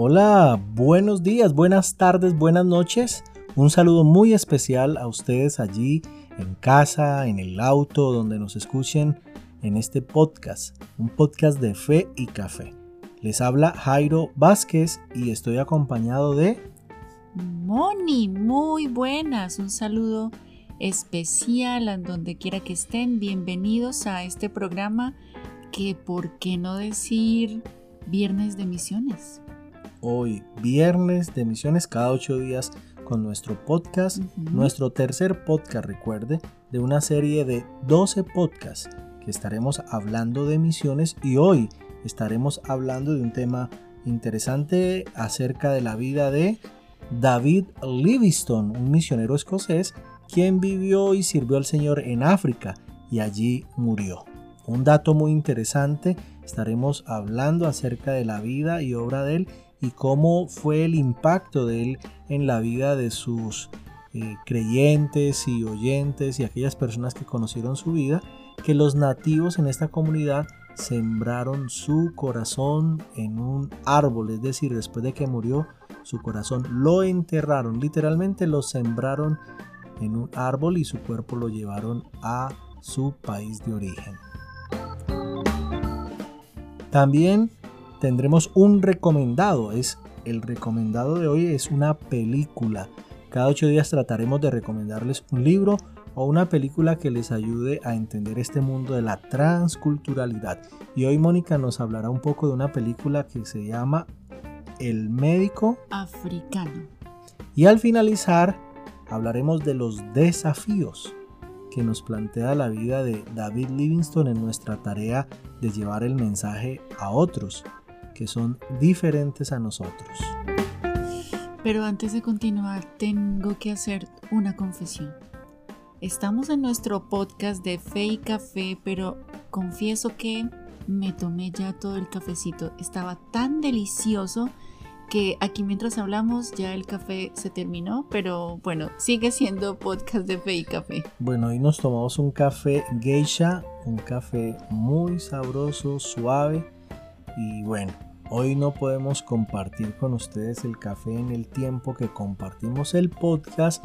Hola, buenos días, buenas tardes, buenas noches. Un saludo muy especial a ustedes allí en casa, en el auto, donde nos escuchen en este podcast, un podcast de fe y café. Les habla Jairo Vázquez y estoy acompañado de... Moni, muy buenas. Un saludo especial a donde quiera que estén. Bienvenidos a este programa que, ¿por qué no decir Viernes de Misiones? Hoy, Viernes de Misiones, cada ocho días con nuestro podcast, nuestro tercer podcast, recuerde, de una serie de 12 podcasts que estaremos hablando de misiones y hoy estaremos hablando de un tema interesante acerca de la vida de David Livingstone, un misionero escocés quien vivió y sirvió al Señor en África y allí murió. Un dato muy interesante, estaremos hablando acerca de la vida y obra de él y cómo fue el impacto de él en la vida de sus eh, creyentes y oyentes y aquellas personas que conocieron su vida, que los nativos en esta comunidad sembraron su corazón en un árbol, es decir, después de que murió su corazón, lo enterraron, literalmente lo sembraron en un árbol y su cuerpo lo llevaron a su país de origen. También tendremos un recomendado. Es el recomendado de hoy es una película. Cada ocho días trataremos de recomendarles un libro o una película que les ayude a entender este mundo de la transculturalidad. Y hoy Mónica nos hablará un poco de una película que se llama El médico africano. Y al finalizar hablaremos de los desafíos que nos plantea la vida de David Livingstone en nuestra tarea de llevar el mensaje a otros que son diferentes a nosotros. Pero antes de continuar, tengo que hacer una confesión. Estamos en nuestro podcast de Fe y Café, pero confieso que me tomé ya todo el cafecito. Estaba tan delicioso que aquí mientras hablamos ya el café se terminó, pero bueno, sigue siendo podcast de Fe y Café. Bueno, hoy nos tomamos un café geisha, un café muy sabroso, suave y bueno, Hoy no podemos compartir con ustedes el café en el tiempo que compartimos el podcast,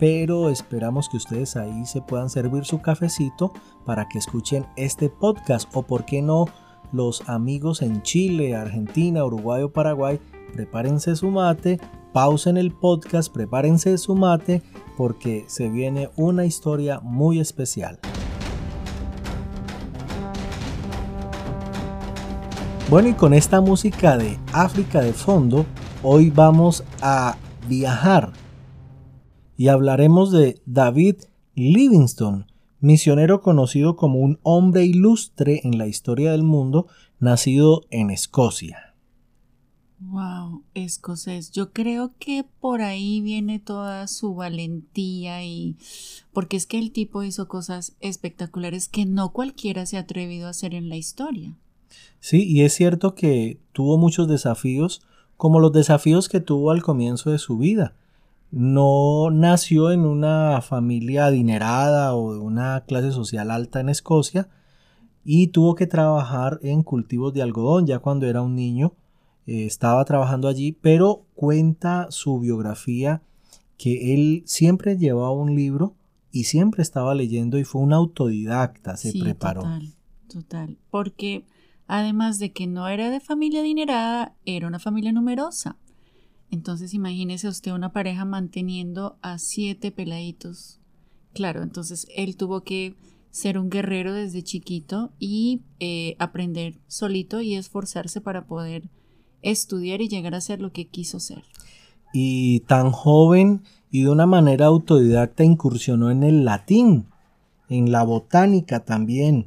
pero esperamos que ustedes ahí se puedan servir su cafecito para que escuchen este podcast o por qué no los amigos en Chile, Argentina, Uruguay o Paraguay, prepárense su mate, pausen el podcast, prepárense su mate porque se viene una historia muy especial. Bueno, y con esta música de África de fondo, hoy vamos a viajar y hablaremos de David Livingstone, misionero conocido como un hombre ilustre en la historia del mundo, nacido en Escocia. Wow, escocés. Yo creo que por ahí viene toda su valentía y porque es que el tipo hizo cosas espectaculares que no cualquiera se ha atrevido a hacer en la historia. Sí, y es cierto que tuvo muchos desafíos, como los desafíos que tuvo al comienzo de su vida. No nació en una familia adinerada o de una clase social alta en Escocia y tuvo que trabajar en cultivos de algodón ya cuando era un niño. Eh, estaba trabajando allí, pero cuenta su biografía que él siempre llevaba un libro y siempre estaba leyendo y fue un autodidacta, se preparó. Total, total, porque Además de que no era de familia adinerada, era una familia numerosa. Entonces imagínese usted una pareja manteniendo a siete peladitos. Claro, entonces él tuvo que ser un guerrero desde chiquito y eh, aprender solito y esforzarse para poder estudiar y llegar a ser lo que quiso ser. Y tan joven y de una manera autodidacta incursionó en el latín, en la botánica también,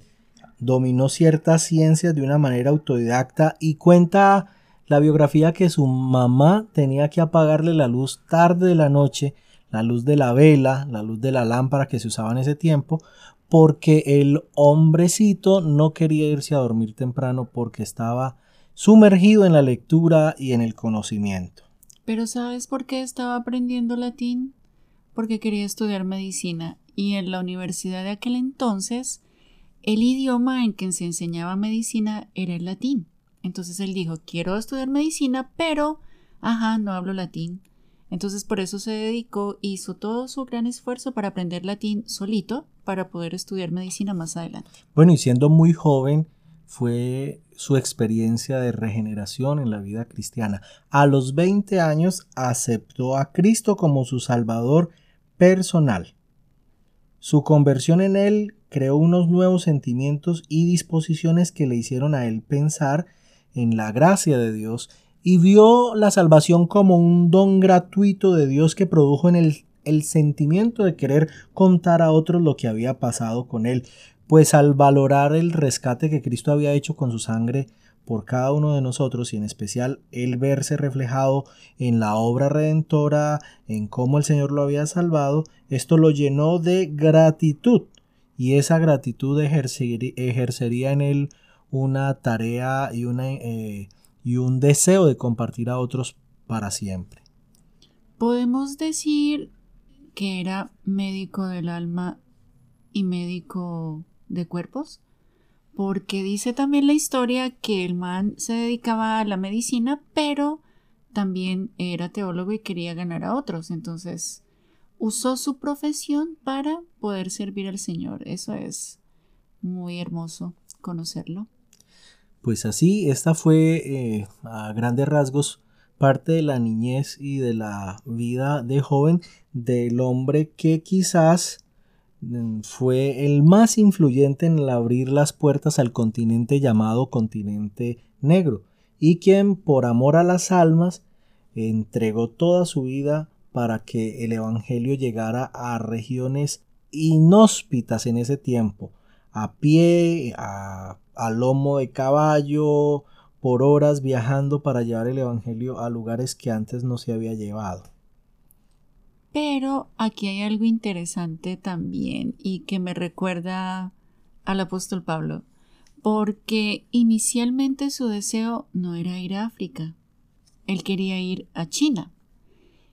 dominó ciertas ciencias de una manera autodidacta y cuenta la biografía que su mamá tenía que apagarle la luz tarde de la noche, la luz de la vela, la luz de la lámpara que se usaba en ese tiempo, porque el hombrecito no quería irse a dormir temprano porque estaba sumergido en la lectura y en el conocimiento. Pero ¿sabes por qué estaba aprendiendo latín? Porque quería estudiar medicina y en la universidad de aquel entonces el idioma en que se enseñaba medicina era el latín. Entonces él dijo, quiero estudiar medicina, pero ajá, no hablo latín. Entonces por eso se dedicó, hizo todo su gran esfuerzo para aprender latín solito para poder estudiar medicina más adelante. Bueno, y siendo muy joven fue su experiencia de regeneración en la vida cristiana. A los 20 años aceptó a Cristo como su Salvador personal. Su conversión en él creó unos nuevos sentimientos y disposiciones que le hicieron a él pensar en la gracia de Dios y vio la salvación como un don gratuito de Dios que produjo en él el sentimiento de querer contar a otros lo que había pasado con él, pues al valorar el rescate que Cristo había hecho con su sangre por cada uno de nosotros y en especial el verse reflejado en la obra redentora, en cómo el Señor lo había salvado, esto lo llenó de gratitud y esa gratitud ejercería en él una tarea y, una, eh, y un deseo de compartir a otros para siempre. Podemos decir que era médico del alma y médico de cuerpos, porque dice también la historia que el man se dedicaba a la medicina, pero también era teólogo y quería ganar a otros, entonces usó su profesión para poder servir al Señor. Eso es muy hermoso conocerlo. Pues así, esta fue eh, a grandes rasgos parte de la niñez y de la vida de joven del hombre que quizás mm, fue el más influyente en abrir las puertas al continente llamado continente negro y quien por amor a las almas entregó toda su vida para que el Evangelio llegara a regiones inhóspitas en ese tiempo, a pie, a, lomo de caballo, por horas viajando para llevar el Evangelio a lugares que antes no se había llevado. Pero aquí hay algo interesante también y que me recuerda al apóstol Pablo, porque inicialmente su deseo no era ir a África, él quería ir a China.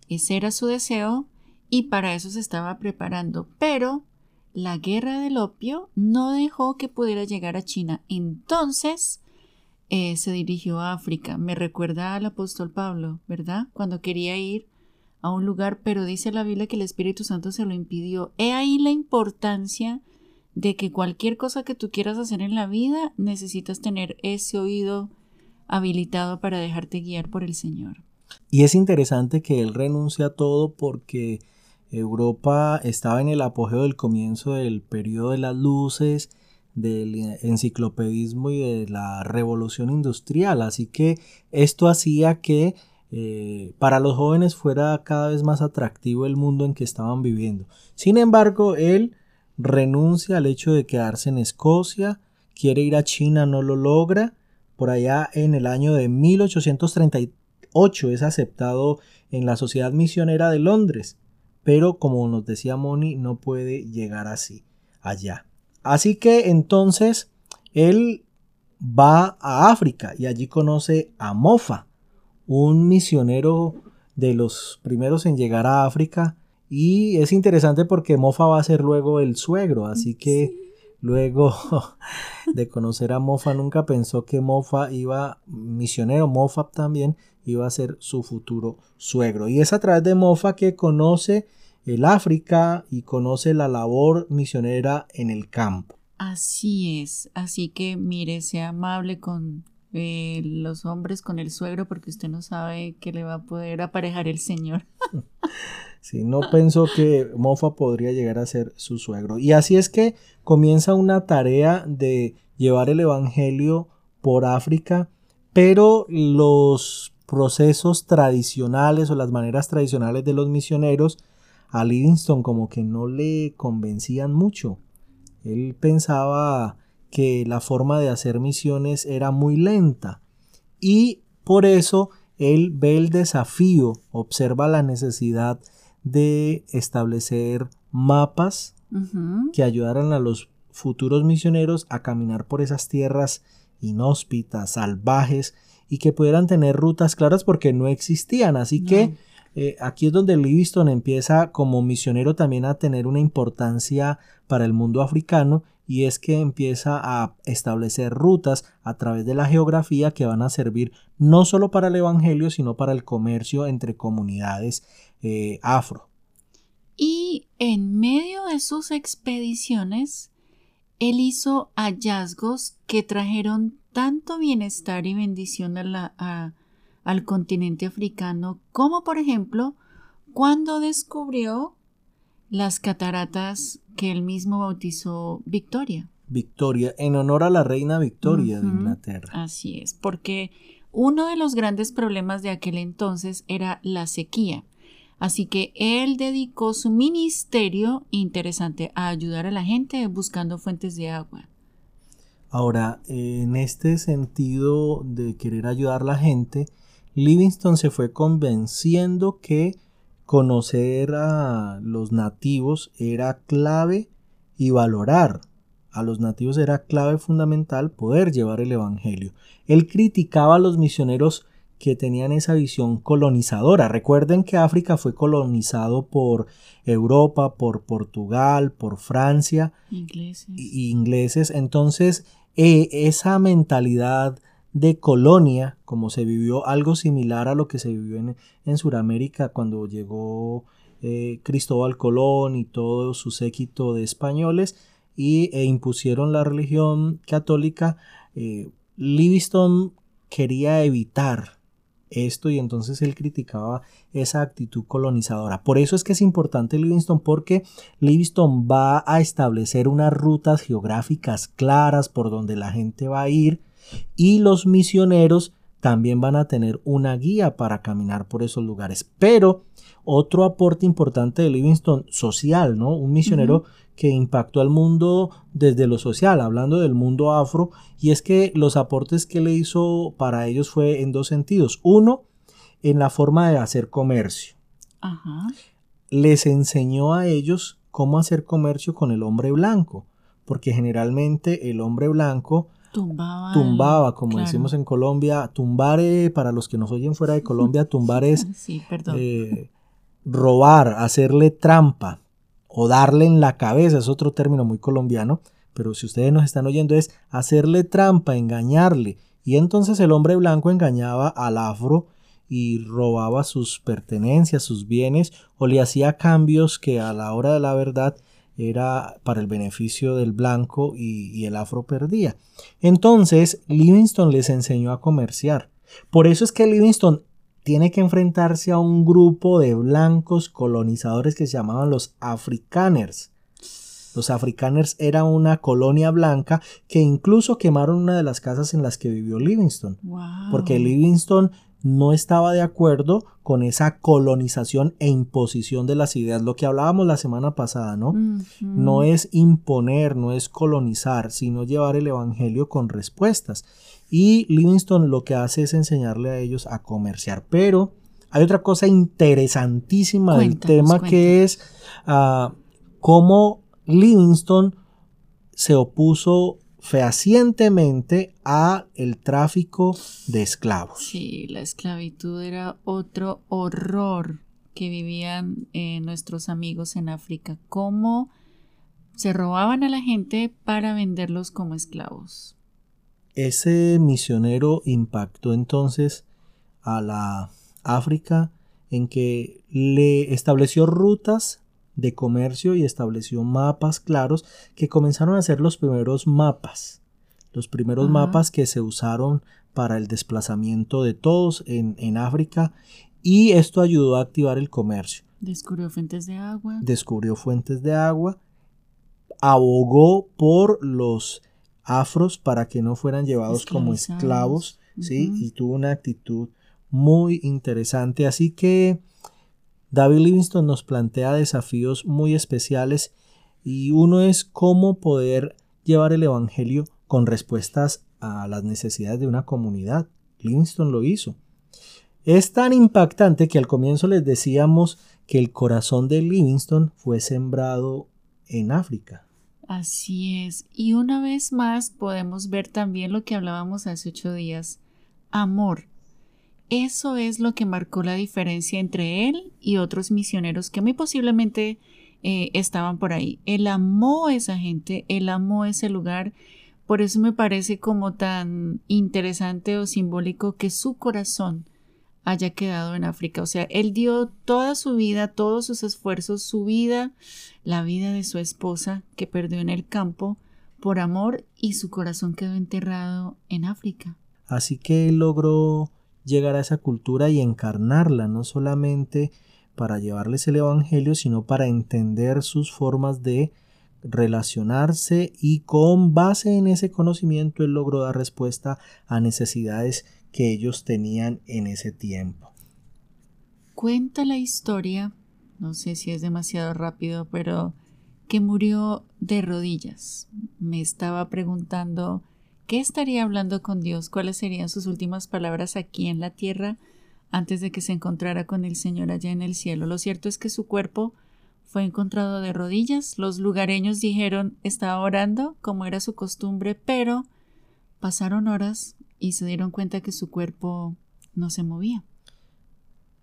Ese era su deseo y para eso se estaba preparando, pero la guerra del opio no dejó que pudiera llegar a China. Entonces eh, se dirigió a África. Me recuerda al apóstol Pablo, ¿verdad? Cuando quería ir a un lugar, pero dice la Biblia que el Espíritu Santo se lo impidió. He ahí la importancia de que cualquier cosa que tú quieras hacer en la vida necesitas tener ese oído habilitado para dejarte guiar por el Señor. Y es interesante que él renuncia a todo porque Europa estaba en el apogeo del comienzo del periodo de las luces, del enciclopedismo y de la revolución industrial. Así que esto hacía que eh, para los jóvenes fuera cada vez más atractivo el mundo en que estaban viviendo. Sin embargo, él renuncia al hecho de quedarse en Escocia, quiere ir a China, no lo logra. Por allá en el año de 1838 es aceptado en la Sociedad Misionera de Londres, pero como nos decía Moni, no puede llegar así allá. Así que entonces él va a África y allí conoce a Mofa, un misionero de los primeros en llegar a África. Y es interesante porque Mofa va a ser luego el suegro, así que luego de conocer a Mofa nunca pensó que Mofa iba, misionero Mofa también, iba a ser su futuro suegro. Y es a través de Mofa que conoce el África y conoce la labor misionera en el campo. Así es, así que mire, sea amable con eh, los hombres, con el suegro, porque usted no sabe que le va a poder aparejar el Señor. sí, no pensó que Mofa podría llegar a ser su suegro. Y así es que comienza una tarea de llevar el Evangelio por África, pero los procesos tradicionales o las maneras tradicionales de los misioneros a Livingston como que no le convencían mucho. Él pensaba que la forma de hacer misiones era muy lenta y por eso él ve el desafío, observa la necesidad de establecer mapas que ayudaran a los futuros misioneros a caminar por esas tierras inhóspitas, salvajes y que pudieran tener rutas claras porque no existían. Así que eh, aquí es donde Livingston empieza como misionero también a tener una importancia para el mundo africano y es que empieza a establecer rutas a través de la geografía que van a servir no solo para el Evangelio, sino para el comercio entre comunidades eh, afro. Y en medio de sus expediciones, él hizo hallazgos que trajeron tanto bienestar y bendición al continente africano, como por ejemplo cuando descubrió las cataratas que él mismo bautizó Victoria. Victoria, en honor a la reina Victoria de Inglaterra. Así es, porque uno de los grandes problemas de aquel entonces era la sequía. Así que él dedicó su ministerio interesante a ayudar a la gente buscando fuentes de agua. Ahora, en este sentido de querer ayudar a la gente, Livingston se fue convenciendo que conocer a los nativos era clave y valorar a los nativos era clave fundamental poder llevar el Evangelio. Él criticaba a los misioneros que tenían esa visión colonizadora. Recuerden que África fue colonizado por Europa, por Portugal, por Francia, ingleses. Y ingleses. Entonces, eh, esa mentalidad de colonia, como se vivió algo similar a lo que se vivió en, en Sudamérica cuando llegó eh, Cristóbal Colón y todo su séquito de españoles y, e impusieron la religión católica, eh, Livingston quería evitar esto y entonces él criticaba esa actitud colonizadora. Por eso es que es importante Livingston porque Livingston va a establecer unas rutas geográficas claras por donde la gente va a ir y los misioneros también van a tener una guía para caminar por esos lugares. Pero otro aporte importante de Livingston social, ¿no? Un misionero que impactó al mundo desde lo social, hablando del mundo afro, y es que los aportes que le hizo para ellos fue en dos sentidos. Uno, en la forma de hacer comercio. Les enseñó a ellos cómo hacer comercio con el hombre blanco, porque generalmente el hombre blanco Tumbaba. Tumbaba, como decimos en Colombia. Tumbare, para los que nos oyen fuera de Colombia, tumbar es eh, robar, hacerle trampa o darle en la cabeza, es otro término muy colombiano, pero si ustedes nos están oyendo es hacerle trampa, engañarle. Y entonces el hombre blanco engañaba al afro y robaba sus pertenencias, sus bienes, o le hacía cambios que a la hora de la verdad era para el beneficio del blanco y, el afro perdía. Entonces, Livingston les enseñó a comerciar. Por eso es que Livingston tiene que enfrentarse a un grupo de blancos colonizadores que se llamaban los africaners. Los africaners era una colonia blanca que incluso quemaron una de las casas en las que vivió Livingston. Porque Livingston no estaba de acuerdo con esa colonización e imposición de las ideas, lo que hablábamos la semana pasada, ¿no? No es imponer, no es colonizar, sino llevar el Evangelio con respuestas. Y Livingston lo que hace es enseñarle a ellos a comerciar. Pero hay otra cosa interesantísima del tema que es uh, cómo Livingston se opuso fehacientemente a el tráfico de esclavos. Sí, la esclavitud era otro horror que vivían eh, nuestros amigos en África. Cómo se robaban a la gente para venderlos como esclavos. Ese misionero impactó entonces a la África en que le estableció rutas de comercio y estableció mapas claros que comenzaron a ser los primeros mapas, los primeros mapas que se usaron para el desplazamiento de todos en, en África y esto ayudó a activar el comercio. Descubrió fuentes de agua. Descubrió fuentes de agua, abogó por los afros para que no fueran llevados como esclavos, ¿sí? Y tuvo una actitud muy interesante. Así que David Livingston nos plantea desafíos muy especiales y uno es cómo poder llevar el Evangelio con respuestas a las necesidades de una comunidad. Livingston lo hizo. Es tan impactante que al comienzo les decíamos que el corazón de Livingston fue sembrado en África. Así es. Y una vez más podemos ver también lo que hablábamos hace ocho días. Amor. Eso es lo que marcó la diferencia entre él y otros misioneros que muy posiblemente eh, estaban por ahí. Él amó a esa gente, él amó ese lugar. Por eso me parece como tan interesante o simbólico que su corazón haya quedado en África. O sea, él dio toda su vida, todos sus esfuerzos, su vida, la vida de su esposa que perdió en el campo por amor y su corazón quedó enterrado en África. Así que él logró llegar a esa cultura y encarnarla, no solamente para llevarles el Evangelio, sino para entender sus formas de relacionarse y con base en ese conocimiento él logró dar respuesta a necesidades que ellos tenían en ese tiempo. Cuenta la historia, no sé si es demasiado rápido, pero que murió de rodillas. Me estaba preguntando qué estaría hablando con Dios, cuáles serían sus últimas palabras aquí en la tierra antes de que se encontrara con el Señor allá en el cielo. Lo cierto es que su cuerpo fue encontrado de rodillas. Los lugareños dijeron estaba orando, como era su costumbre, pero pasaron horas y se dieron cuenta que su cuerpo no se movía.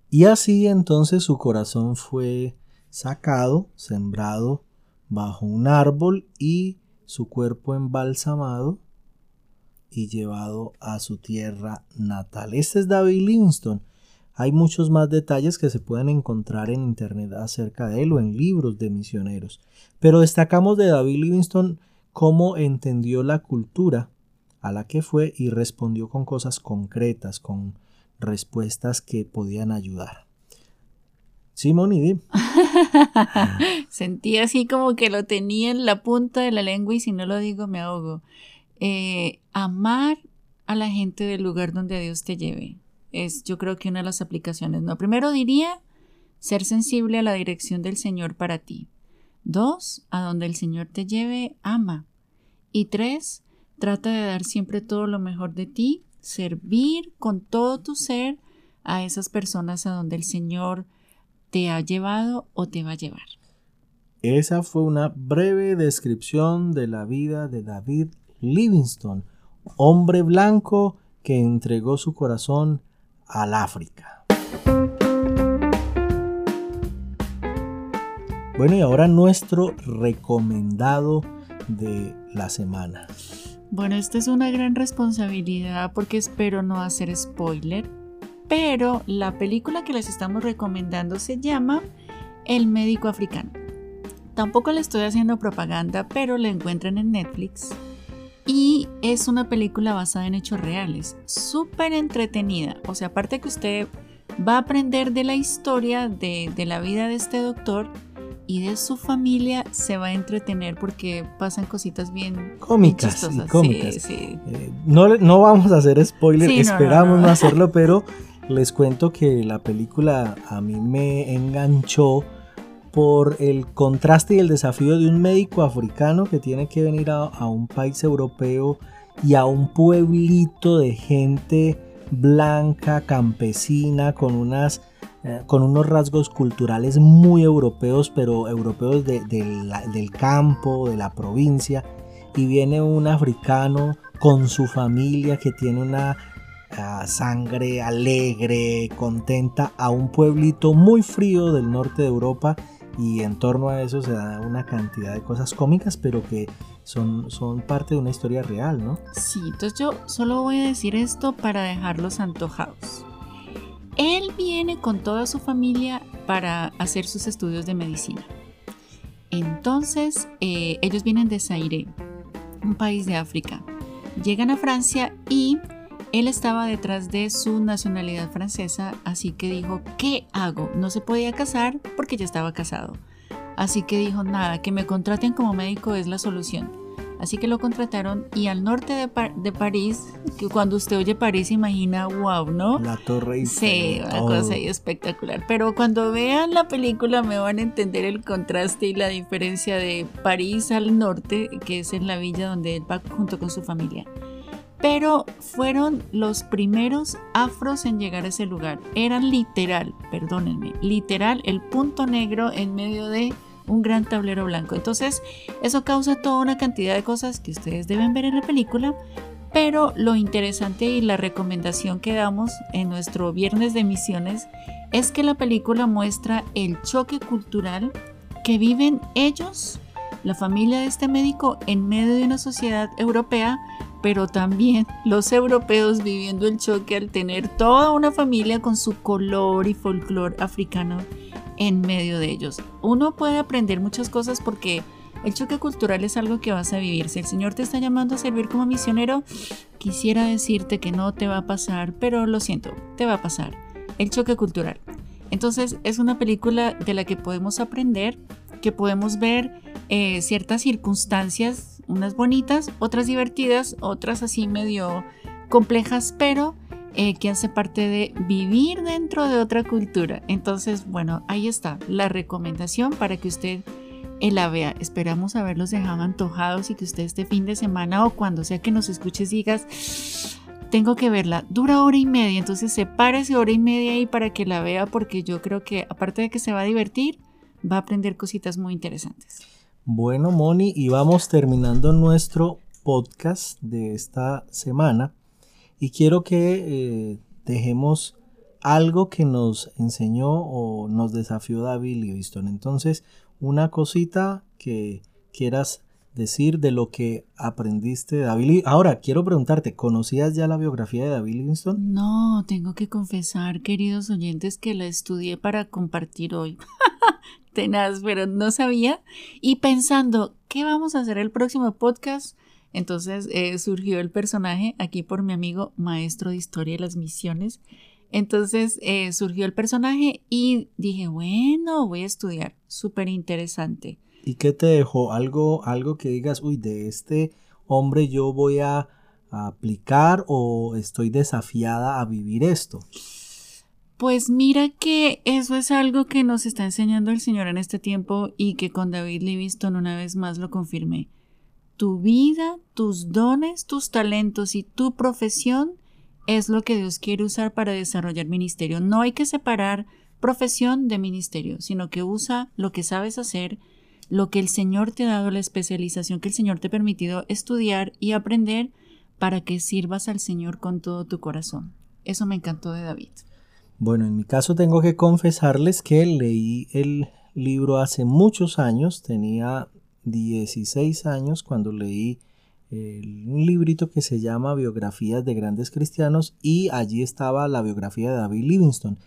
Y así entonces su corazón fue sacado, sembrado bajo un árbol y su cuerpo embalsamado y llevado a su tierra natal. Este es David Livingstone. Hay muchos más detalles que se pueden encontrar en internet acerca de él o en libros de misioneros. Pero destacamos de David Livingstone cómo entendió la cultura a la que fue y respondió con cosas concretas, con respuestas que podían ayudar. Simón y Sentí así como que lo tenía en la punta de la lengua y si no lo digo me ahogo. Eh, amar a la gente del lugar donde Dios te lleve es yo creo que una de las aplicaciones. No, primero diría ser sensible a la dirección del Señor para ti. Dos, a donde el Señor te lleve, ama. Y tres, Trata de dar siempre todo lo mejor de ti, servir con todo tu ser a esas personas a donde el Señor te ha llevado o te va a llevar. Esa fue una breve descripción de la vida de David Livingstone, hombre blanco que entregó su corazón al África. Bueno, y ahora nuestro recomendado de la semana. Bueno, esta es una gran responsabilidad porque espero no hacer spoiler, pero la película que les estamos recomendando se llama El médico africano. Tampoco le estoy haciendo propaganda, pero la encuentran en Netflix. Y es una película basada en hechos reales, súper entretenida. O sea, aparte que usted va a aprender de la historia de, de la vida de este doctor, y de su familia se va a entretener porque pasan cositas bien cómicas. cómicas. Eh, no, no, vamos a hacer spoiler, esperamos no, hacerlo, pero les cuento que la película a mí me enganchó por el contraste y el desafío de un médico africano que tiene que venir a un país europeo y a un pueblito de gente blanca, campesina, con unas eh, con unos rasgos culturales muy europeos, pero europeos del campo, de la provincia, y viene un africano con su familia que tiene una ah, sangre alegre, contenta, a un pueblito muy frío del norte de Europa y en torno a eso se da una cantidad de cosas cómicas, pero que son, son parte de una historia real, ¿no? Sí, entonces yo solo voy a decir esto para dejarlos antojados. Él viene con toda su familia para hacer sus estudios de medicina. Entonces, eh, ellos vienen de Zaire, un país de África. Llegan a Francia y él estaba detrás de su nacionalidad francesa, así que dijo, ¿qué hago? No se podía casar porque ya estaba casado. Así que dijo, nada, que me contraten como médico es la solución. Así que lo contrataron y al norte de, París, que cuando usted oye París imagina, wow, ¿no? La Torre Eiffel. Sí, una cosa espectacular. Pero cuando vean la película me van a entender el contraste y la diferencia de París al norte, que es en la villa donde él va junto con su familia. Pero fueron los primeros afros en llegar a ese lugar. Eran literal, perdónenme, literal el punto negro en medio de un gran tablero blanco. Entonces, eso causa toda una cantidad de cosas que ustedes deben ver en la película, pero lo interesante y la recomendación que damos en nuestro viernes de misiones es que la película muestra el choque cultural que viven ellos, la familia de este médico, en medio de una sociedad europea, pero también los europeos viviendo el choque al tener toda una familia con su color y folclore africano en medio de ellos. Uno puede aprender muchas cosas porque el choque cultural es algo que vas a vivir. Si el Señor te está llamando a servir como misionero, quisiera decirte que no te va a pasar, pero lo siento, te va a pasar. El choque cultural. Entonces es una película de la que podemos aprender, que podemos ver eh, ciertas circunstancias, unas bonitas, otras divertidas, otras así medio complejas, pero eh, que hace parte de vivir dentro de otra cultura. Entonces, bueno, ahí está la recomendación para que usted la vea. Esperamos haberlos dejado antojados y que usted este fin de semana o cuando sea que nos escuches digas, tengo que verla. Dura hora y media, entonces sepárese hora y media ahí para que la vea porque yo creo que aparte de que se va a divertir, va a aprender cositas muy interesantes. Bueno, Moni, y vamos terminando nuestro podcast de esta semana y quiero que eh, dejemos algo que nos enseñó o nos desafió David Livingston. Entonces, una cosita que quieras decir de lo que aprendiste de David. Ahora, quiero preguntarte, ¿conocías ya la biografía de David Livingstone? No, tengo que confesar, queridos oyentes, que la estudié para compartir hoy. Tenaz, pero no sabía. Y pensando, ¿qué vamos a hacer el próximo podcast? Entonces eh, surgió el personaje aquí por mi amigo maestro de historia de las misiones. Entonces eh, surgió el personaje y dije, bueno, voy a estudiar. Súper interesante. ¿Y qué te dejó? Algo, algo que digas, uy, de este hombre yo voy a, aplicar o estoy desafiada a vivir esto. Pues mira que eso es algo que nos está enseñando el Señor en este tiempo y que con David Livingston una vez más lo confirmé. Tu vida, tus dones, tus talentos y tu profesión es lo que Dios quiere usar para desarrollar ministerio. No hay que separar profesión de ministerio, sino que usa lo que sabes hacer, lo que el Señor te ha dado, la especialización que el Señor te ha permitido estudiar y aprender para que sirvas al Señor con todo tu corazón. Eso me encantó de David. Bueno, en mi caso tengo que confesarles que leí el libro hace muchos años, tenía 16 años cuando leí un librito que se llama Biografías de Grandes Cristianos y allí estaba la biografía de David Livingstone.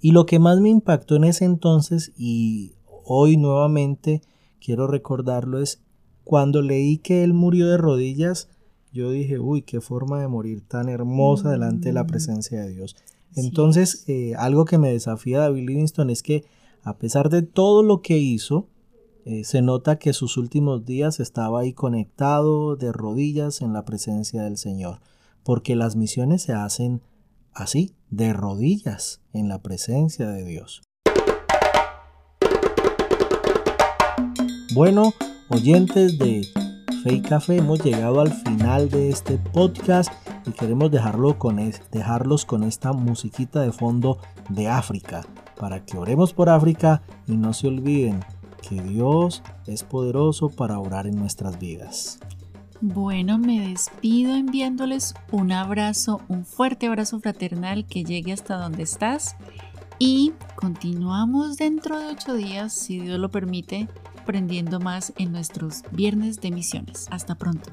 Y lo que más me impactó en ese entonces y hoy nuevamente quiero recordarlo es cuando leí que él murió de rodillas, yo dije, uy, qué forma de morir tan hermosa delante de la mm. presencia de Dios. Entonces, eh, algo que me desafía David Livingstone es que a pesar de todo lo que hizo, eh, se nota que sus últimos días estaba ahí conectado de rodillas en la presencia del Señor, porque las misiones se hacen así, de rodillas en la presencia de Dios. Bueno, oyentes de Fe y Café, hemos llegado al final de este podcast y queremos dejarlo con dejarlos con esta musiquita de fondo de África, para que oremos por África y no se olviden que Dios es poderoso para orar en nuestras vidas. Bueno, me despido enviándoles un abrazo, un fuerte abrazo fraternal que llegue hasta donde estás y continuamos dentro de ocho días, si Dios lo permite, aprendiendo más en nuestros viernes de misiones. Hasta pronto.